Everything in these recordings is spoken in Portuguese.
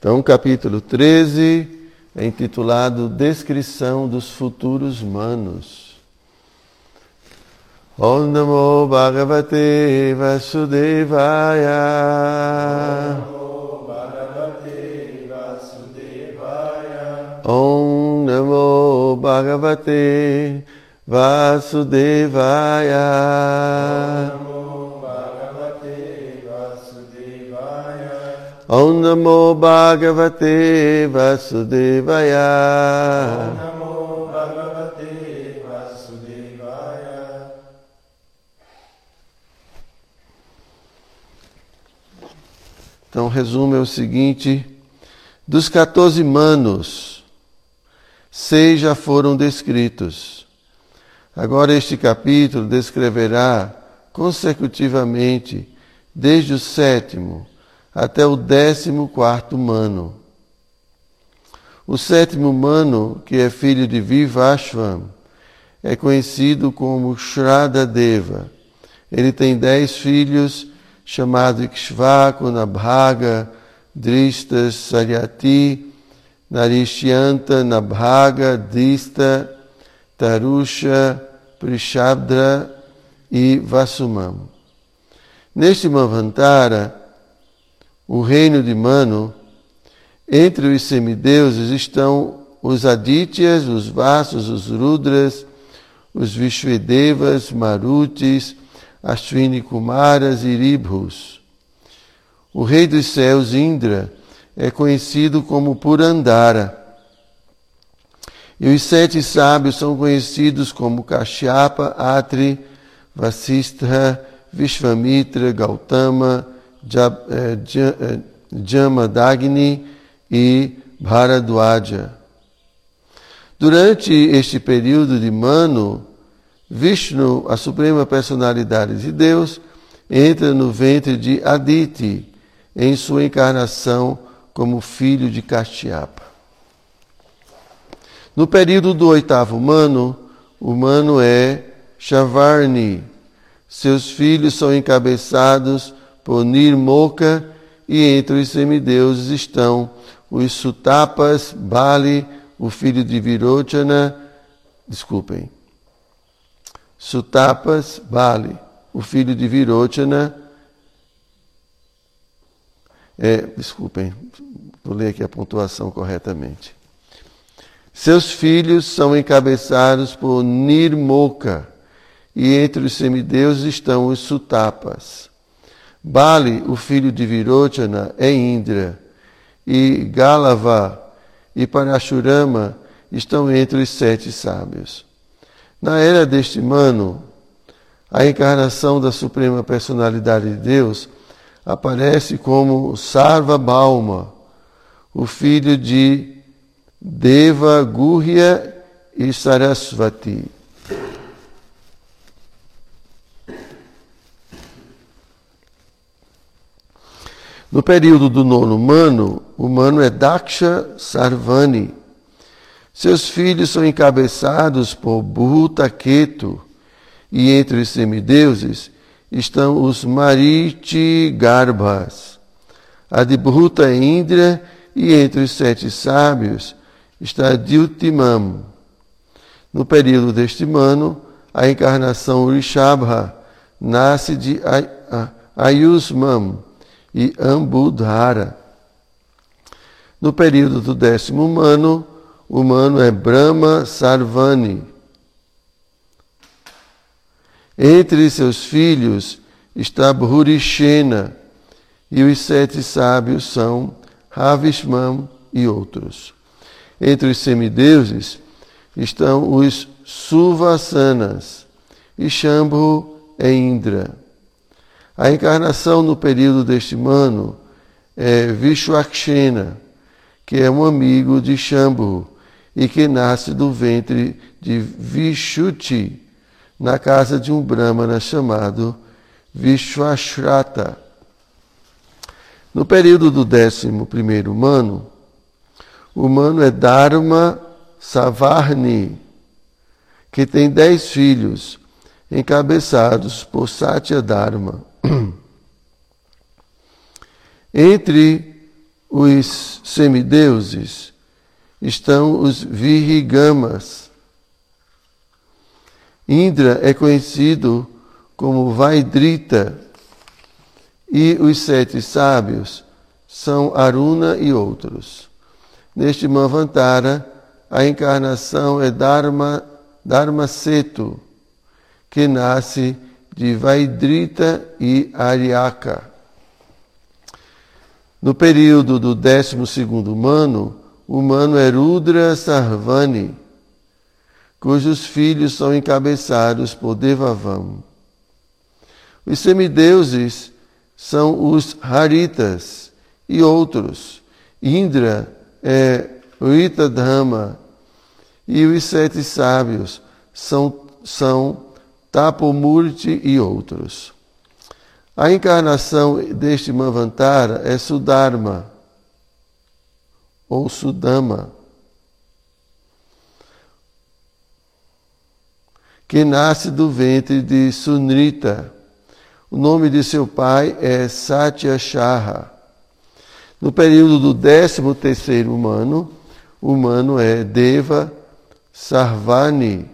Então, capítulo 13 é intitulado Descrição dos Futuros Manos. Om Namo Bhagavate Vasudevaya. Om Namo Bhagavate Vasudevaya. Om Namo Bhagavate Vasudevaya. Namo Bhagavate Vasudevaya. Então, o resumo é o seguinte: dos 14 manos, seis já foram descritos. Agora, este capítulo descreverá consecutivamente, desde o sétimo até o décimo quarto mano. O sétimo mano, que é filho de Vivashvam, é conhecido como Shradadeva. Ele tem dez filhos, chamados Ikshvaku, Nabhaga, Dristas, Saryati, Narishyanta, Nabhaga, Dista, Tarusha, Prishabdra e Vasumam. Neste Manvantara, o reino de Mano, entre os semideuses estão os Adityas, os Vassos, os Rudras, os Vishvedevas, Marutis, Ashwini Kumaras e Ribhus. O rei dos céus, Indra, é conhecido como Purandara. E os sete sábios são conhecidos como Kashyapa, Atri, Vasistha, Vishvamitra, Gautama, Jamadagni e Bharadwaja. Durante este período de Mano, Vishnu, a suprema personalidade de Deus, entra no ventre de Aditi em sua encarnação como filho de Kashyapa. No período do oitavo Mano, o Mano é Shavarni. Seus filhos são encabeçados por Nirmoka e entre os semideuses estão os Sutapas, Bali, o filho de Virochana, desculpem, Sutapas, Bali, o filho de Virochana, é, desculpem, vou ler aqui a pontuação corretamente. Seus filhos são encabeçados por Nirmoka, e entre os semideuses estão os Sutapas. Bali, o filho de Virochana, é Indra, e Galava e Parashurama estão entre os sete sábios. Na era deste Mano, a encarnação da Suprema Personalidade de Deus aparece como Sarva Bauma, o filho de Deva Gurya e Sarasvati. No período do nono mano, o mano é Daksha Sarvani. Seus filhos são encabeçados por Bhutaketu, e entre os semideuses estão os Mariti Garbhas. A de Bhuta é Indra, e entre os sete sábios está Diltimam. No período deste mano, a encarnação Rishabha nasce de Ayusmam e Ambudhara. No período do décimo humano, o humano é Brahma Sarvani. Entre seus filhos está Bhurishena, e os sete sábios são Ravishman e outros. Entre os semideuses estão os Suvasanas, e Shambhu é Indra. A encarnação no período deste mano é Vishwakshena, que é um amigo de Shambhu e que nasce do ventre de Vishuti, na casa de um brahmana chamado Vishwashrata. No período do décimo primeiro mano, o mano é Dharma Savarni, que tem dez filhos, encabeçados por Satya Dharma. Entre os semideuses estão os Virigamas. Indra é conhecido como Vaidrita e os sete sábios são Aruna e outros. Neste Manvantara, a encarnação é Dharma, Dharma Setu, que nasce de Vaidrita e Aryaka. No período do 12 Mano, o Mano é Rudra Sarvani, cujos filhos são encabeçados por Devavam. Os semideuses são os Haritas e outros. Indra é Rita Dhamma e os sete sábios são, são Tapomurti e outros. A encarnação deste Manvantara é Sudharma ou Sudama, que nasce do ventre de Sunrita. O nome de seu pai é Satya Shaha. No período do 13 terceiro humano, o humano é Deva Sarvani,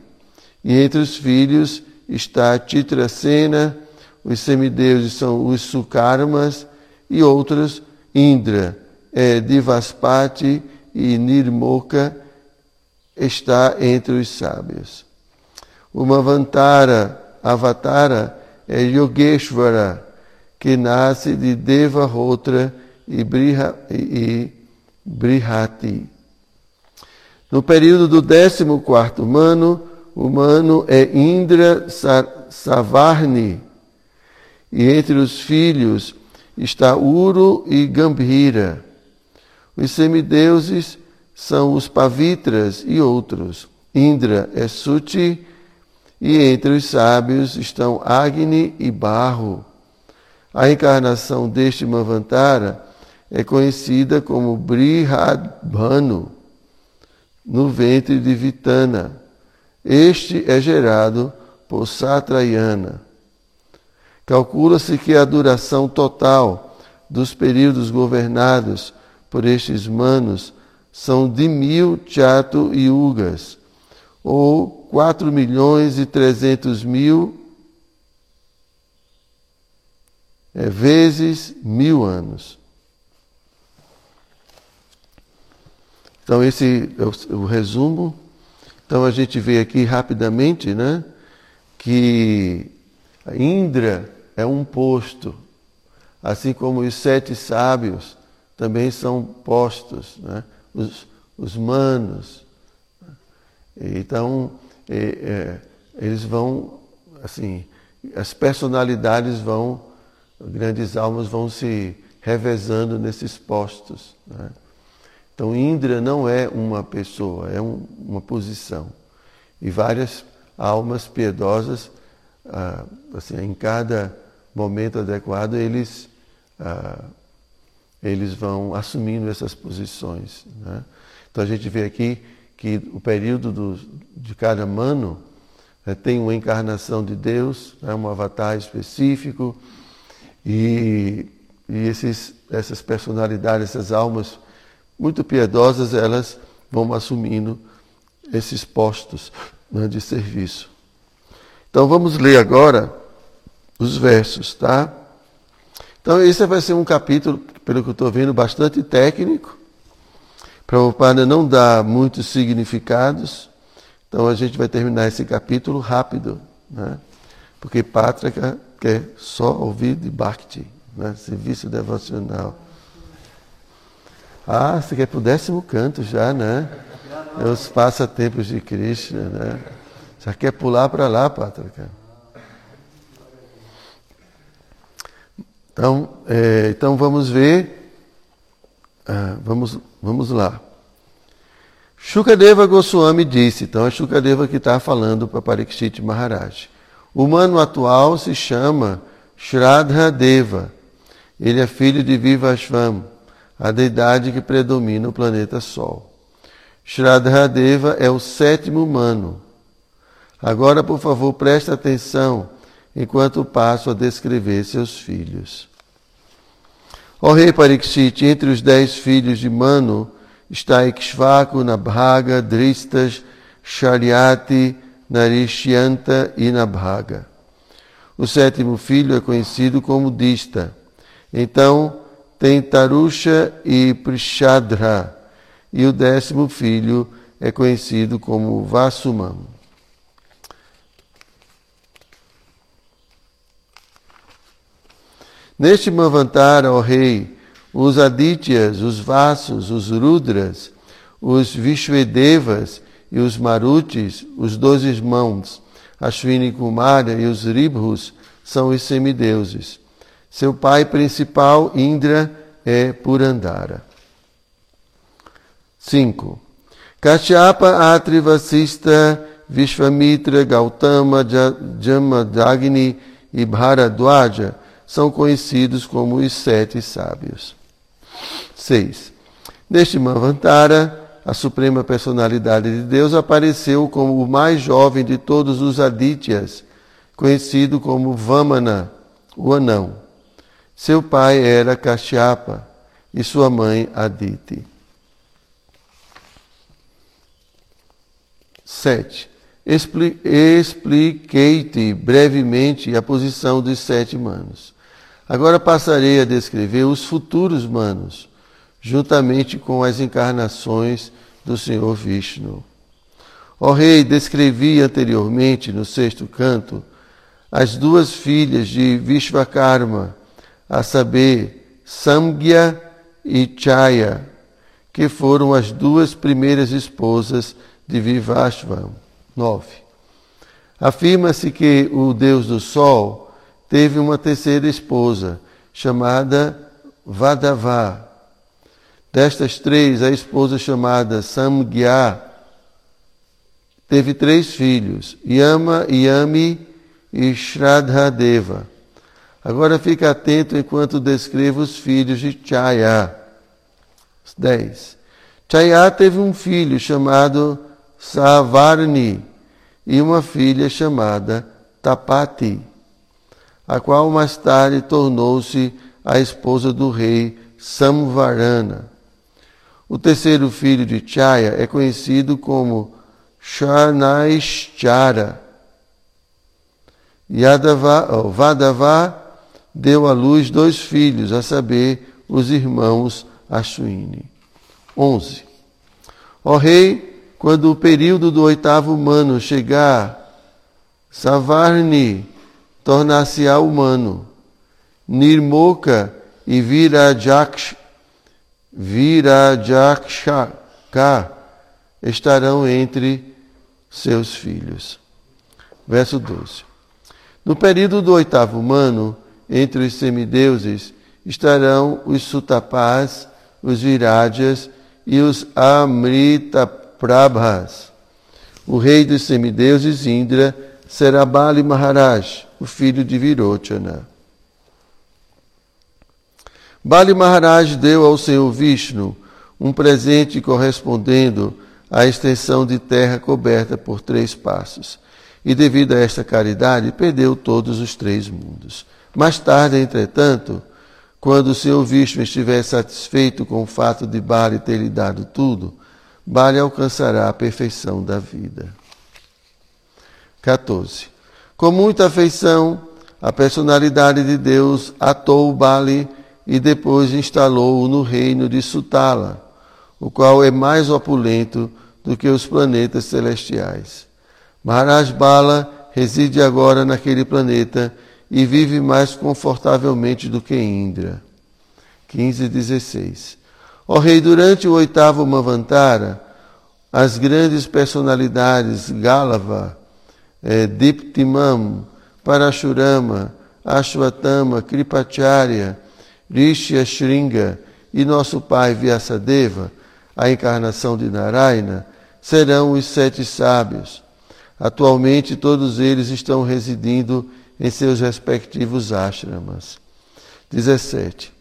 e entre os filhos está Titracena, os semideuses são os Sukarmas e outros Indra, é, Divaspati e Nirmoka está entre os sábios. O Mavantara, Avatara, é Yogeshvara, que nasce de Devahotra e, Briha, e Brihati. No período do 14 humano, o humano é Indra Savarni, e entre os filhos está Uru e Gambhira. Os semideuses são os Pavitras e outros. Indra é Suti, e entre os sábios estão Agni e Barro. A encarnação deste Manvantara é conhecida como Brihadbhanu, no ventre de Vitana. Este é gerado por Satrayana. Calcula-se que a duração total dos períodos governados por estes manos são de mil chato yugas, ou quatro milhões e trezentos mil é, vezes mil anos. Então, esse é o, o, resumo. Então, a gente vê aqui rapidamente né, que Indra é um posto, assim como os sete sábios também são postos, né? os, os manos. Então, é, é, eles vão, assim, as personalidades vão, grandes almas vão se revezando nesses postos. Né? Então, Indra não é uma pessoa, é um, uma posição. E várias almas piedosas, ah, assim, em cada momento adequado, eles ah, eles vão assumindo essas posições. Né? Então a gente vê aqui que o período do, de cada mano né, tem uma encarnação de Deus, né, um avatar específico, e, e esses, essas personalidades, essas almas muito piedosas, elas vão assumindo esses postos né, de serviço. Então vamos ler agora os versos, tá? Então esse vai ser um capítulo pelo que eu estou vendo, bastante técnico. Prabhupada não dá muitos significados, então a gente vai terminar esse capítulo rápido, né? porque Pátrica quer só ouvir de Bhakti, né? serviço devocional. Ah, você quer para o décimo canto já, né? É os passatempos de Krishna, né? Já quer pular para lá, Pátrica. Então, é, então vamos ver. Ah, vamos, vamos lá. Shukadeva Goswami disse, então é Shukadeva que está falando para Parikshit Maharaj. O humano atual se chama Shraddha Deva. Ele é filho de Vivashvam, a deidade que predomina o planeta Sol. Shraddha Deva é o sétimo humano. Agora, por favor, preste atenção enquanto passo a descrever seus filhos. Ó rei Pariksit, entre os dez filhos de Mano está Ikshvaku, Nabhaga, Dristas, Shariati, Narishyanta e Nabhaga. O sétimo filho é conhecido como Dista. Então, tem Tarusha e Prishadra. E o décimo filho é conhecido como Vasumam. Neste Mavantara, ó rei, os Adityas, os Vasos, os Rudras, os Vishvedevas e os Marutis, os doze irmãos, Ashwini Kumara e os Ribhus, são os semideuses. Seu pai principal, Indra, é Purandara. 5. Kashyapa, Atri, Vasista, Vishvamitra, Gautama, Jamadagni e Bharadwaja são conhecidos como os sete sábios. 6. Neste Manvantara, a suprema personalidade de Deus apareceu como o mais jovem de todos os Adityas, conhecido como Vamana, o anão. Seu pai era Kashyapa e sua mãe Aditi. 7. Expliquei-te brevemente a posição dos sete manos. Agora passarei a descrever os futuros manos, juntamente com as encarnações do Senhor Vishnu. Ó rei, descrevi anteriormente, no sexto canto, as duas filhas de Vishvakarma, a saber, Samgya e Chaya, que foram as duas primeiras esposas de Vivashvam. 9. Afirma-se que o deus do sol teve uma terceira esposa, chamada Vadavá. Destas três, a esposa chamada Samgya teve três filhos, Yama, Yami e Shraddhadeva. Agora fique atento enquanto descrevo os filhos de Chaya. 10. Chaya teve um filho chamado Savarni e uma filha chamada Tapati a qual mais tarde tornou-se a esposa do rei Samvarana. O terceiro filho de Chaya é conhecido como Shanaishchara. Yadava, oh, Vadava deu à luz dois filhos, a saber, os irmãos Ashwini. 11. Ó rei, quando o período do oitavo humano chegar, Savarni tornar-se-á humano. Nirmoka e Virajaksh, Virajakshaka estarão entre seus filhos. Verso 12. No período do oitavo humano, entre os semideuses, estarão os Sutapás, os Virajas e os Amritaprabhas. O rei dos semideuses, Indra, será Bali Maharaj, o filho de Virochana. Bali Maharaj deu ao Senhor Vishnu um presente correspondendo à extensão de terra coberta por três passos. E devido a esta caridade, perdeu todos os três mundos. Mais tarde, entretanto, quando o Senhor Vishnu estiver satisfeito com o fato de Bali ter lhe dado tudo, Bali alcançará a perfeição da vida. 14. Com muita afeição, a personalidade de Deus atou Bali e depois instalou-o no reino de Sutala, o qual é mais opulento do que os planetas celestiais. Maharaj Bala reside agora naquele planeta e vive mais confortavelmente do que Indra. 15 e 16. Ó rei, durante o oitavo Mavantara, as grandes personalidades Galava, é, Diptimam, Parashurama, Ashwatama, Kripacharya, Rishya Shringa e nosso pai Vyasadeva, a encarnação de Narayana, serão os sete sábios. Atualmente todos eles estão residindo em seus respectivos ashramas. 17.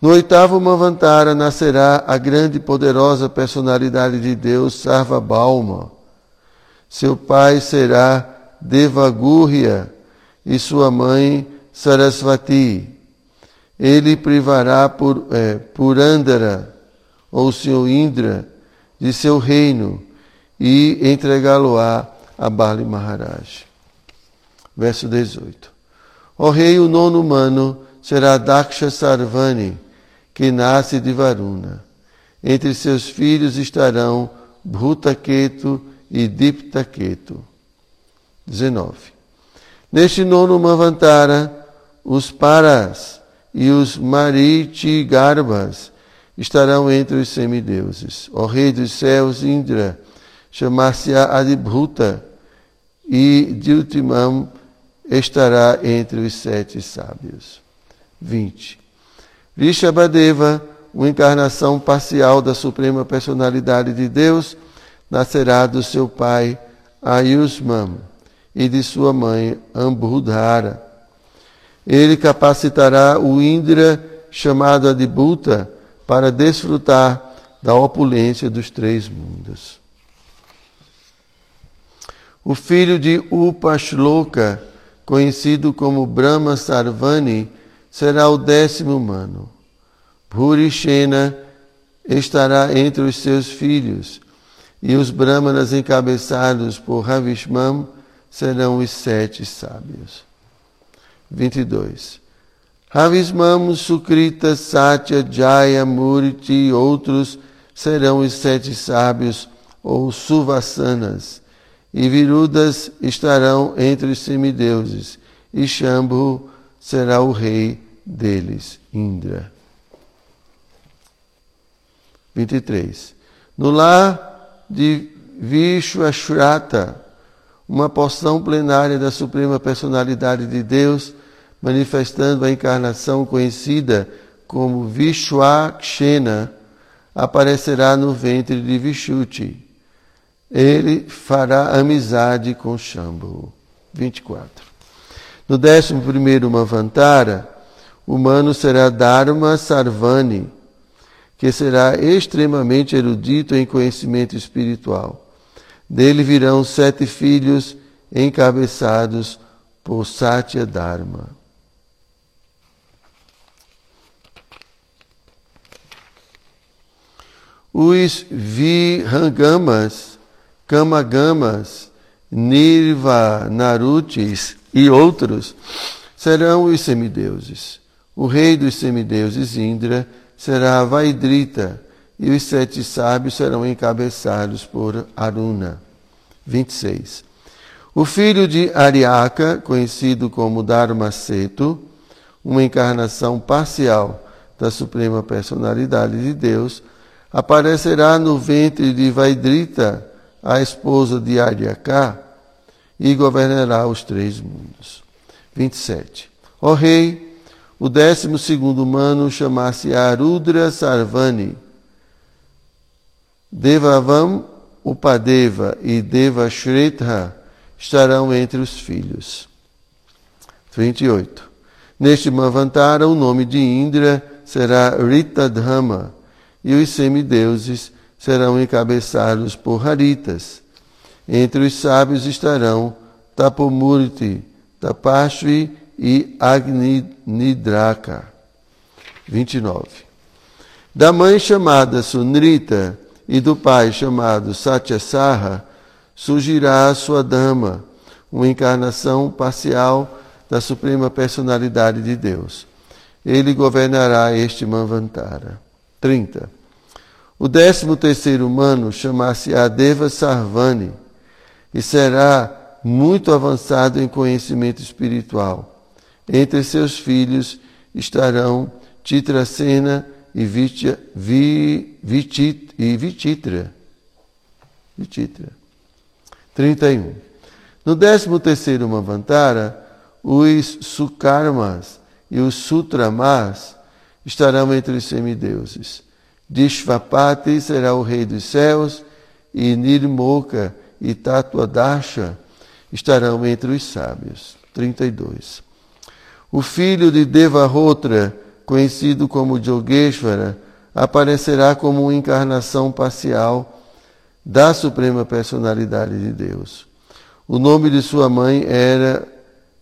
No oitavo Mavantara nascerá a grande e poderosa personalidade de Deus, Sarvabhauma. Seu pai será Devagurya e sua mãe Sarasvati. Ele privará por, é, por Andara, ou senhor Indra, de seu reino e entregá-lo-á a Bali Maharaj. Verso 18. O rei, o nono humano, será Daksha Sarvani, que nasce de Varuna. Entre seus filhos estarão Bhutaketu e Diptaketu. 19. Neste nono Mavantara, os Paras e os Mariti Garbas estarão entre os semideuses. O rei dos céus, Indra, chamar-se-á Adibhuta, e Diltimam estará entre os sete sábios. 20. Rishabhadeva, uma encarnação parcial da Suprema Personalidade de Deus, nascerá do seu pai Ayusman e de sua mãe Ambudhara. Ele capacitará o Indra, chamado Adibhuta, para desfrutar da opulência dos três mundos. O filho de Upashloka, conhecido como Brahma Sarvani, será o décimo humano. Purishena estará entre os seus filhos, e os Brahmanas encabeçados por Ravishmam serão os sete sábios. 22. Ravismam, Sukrita, Satya, Jaya, Murti e outros serão os sete sábios ou Suvassanas, e Virudas estarão entre os semideuses, e Shambhu será o rei deles, Indra. 23. No lar de Vishwashrata, uma porção plenária da Suprema Personalidade de Deus, manifestando a encarnação conhecida como Vishwakshena, aparecerá no ventre de Vishuti. Ele fará amizade com Shambhu. 24. No 11 Mavantara, o humano será Dharma Sarvani, que será extremamente erudito em conhecimento espiritual. Dele virão sete filhos encabeçados por Satya Dharma. Os Vihangamas, Kamagamas, Nirva, Narutis e outros serão os semideuses. O rei dos semideuses, Indra, será Vaidrita, e os sete sábios serão encabeçados por Aruna. 26. O filho de Ariaka, conhecido como Dharmaceto, uma encarnação parcial da Suprema Personalidade de Deus, aparecerá no ventre de Vaidrita, a esposa de Aryaka, e governará os três mundos. 27. O rei, o décimo segundo humano, chamar-se Arudra Sarvani. Devavam Upadeva e Devashretha estarão entre os filhos. 28. Neste Mavantara, o nome de Indra será Ritadhama, e os semideuses serão encabeçados por Haritas. Entre os sábios estarão Tapomurti, Tapashvi e Agnidraka. 29. Da mãe chamada Sunrita e do pai chamado Satyasarra, surgirá a sua dama, uma encarnação parcial da Suprema Personalidade de Deus. Ele governará este Manvantara. 30. O décimo terceiro humano chamar-se-á Deva Sarvani e será muito avançado em conhecimento espiritual. Entre seus filhos estarão Titracena e, Vitya, Vi, Vitit, e Vititra. Vititra. 31. No décimo terceiro Mavantara, os Sukarmas e os Sutramas estarão entre os semideuses. Dishvapati será o rei dos céus, e Nirmoka e Tatuadasha estarão entre os sábios. 32. O filho de Devahotra, conhecido como Jogeshvara, aparecerá como uma encarnação parcial da Suprema Personalidade de Deus. O nome de sua mãe era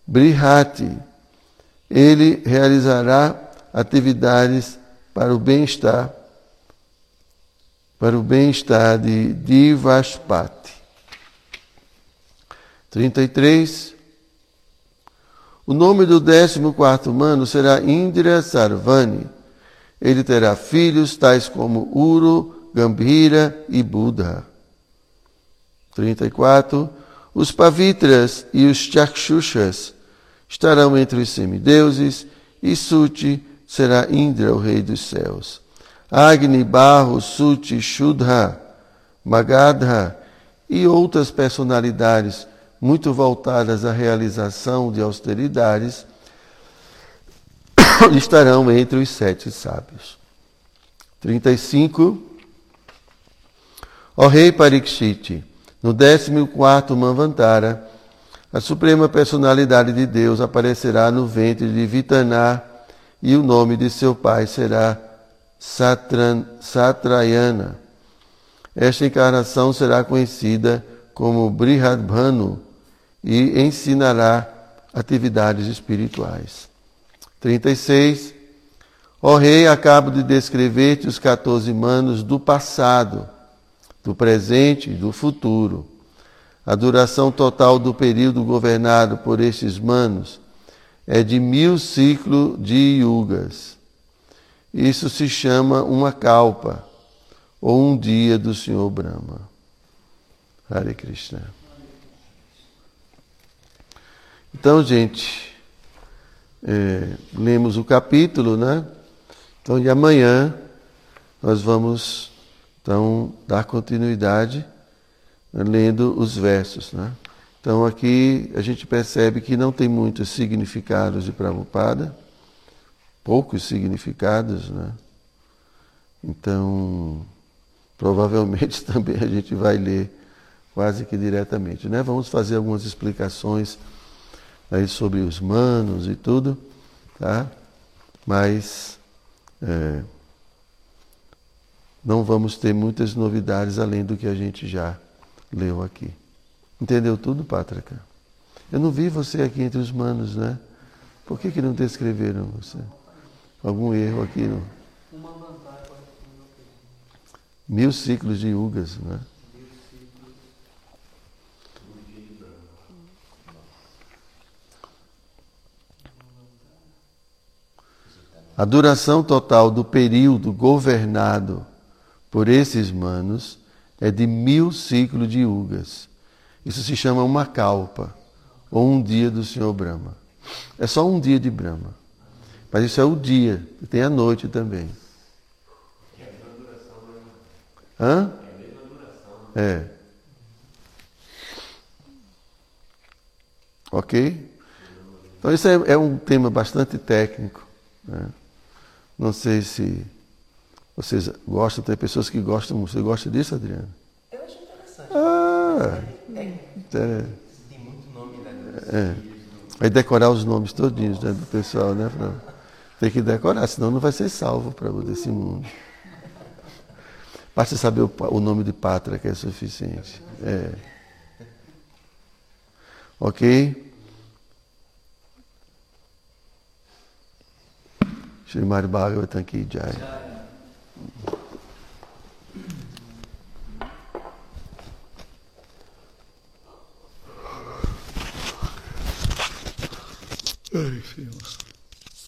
Brihati. Ele realizará atividades para o bem-estar, para o bem-estar de Divaspati. 33. O nome do décimo quarto humano será Indra Sarvani. Ele terá filhos tais como Uru, Gambhira e Buddha. 34. Os Pavitras e os Chakshushas estarão entre os semideuses e Suti será Indra, o rei dos céus. Agni, Barro, Suti, Shudha, Magadha e outras personalidades muito voltadas à realização de austeridades estarão entre os sete sábios. 35. Ó rei Parikshit, no décimo quarto Manvantara, a suprema personalidade de Deus aparecerá no ventre de Vitaná e o nome de seu pai será Satran, Satrayana. Esta encarnação será conhecida como Brihadbhanu e ensinará atividades espirituais. 36. Ó rei, acabo de descrever-te os 14 manos do passado, do presente e do futuro. A duração total do período governado por estes manos é de mil ciclos de yugas. Isso se chama uma kalpa, ou um dia do Senhor Brahma. Hare Krishna. Então, gente, é, lemos o capítulo, né? Então, de amanhã nós vamos então dar continuidade né, lendo os versos, né? Então aqui a gente percebe que não tem muitos significados de Prabhupada, poucos significados, né? Então, provavelmente também a gente vai ler quase que diretamente, né? Vamos fazer algumas explicações aí sobre os manos e tudo, tá? Mas é, não vamos ter muitas novidades além do que a gente já leu aqui. Entendeu tudo, Pátrica? Eu não vi você aqui entre os manos, né? Por que, que não descreveram você? Algum erro aqui? No... Mil ciclos de yugas, né? A duração total do período governado por esses manos é de mil ciclos de yugas. Isso se chama uma kalpa, ou um dia do Senhor Brahma. É só um dia de Brahma. Mas isso é o dia, tem a noite também. Hã? É. Ok? Então, isso é, é um tema bastante técnico. Né? Não sei se vocês gostam, tem pessoas que gostam. Você gosta disso, Adriano? Eu acho interessante. Ah, É, é, tem muito nome, né? é. Aí decorar os nomes todinhos né, do pessoal, né? Pra, tem que decorar, senão não vai ser salvo para desse mundo. Basta saber o, o nome de pátria que é suficiente. É. Ok? Srimad Bhagavatam Ki Jai. Ai, filhos.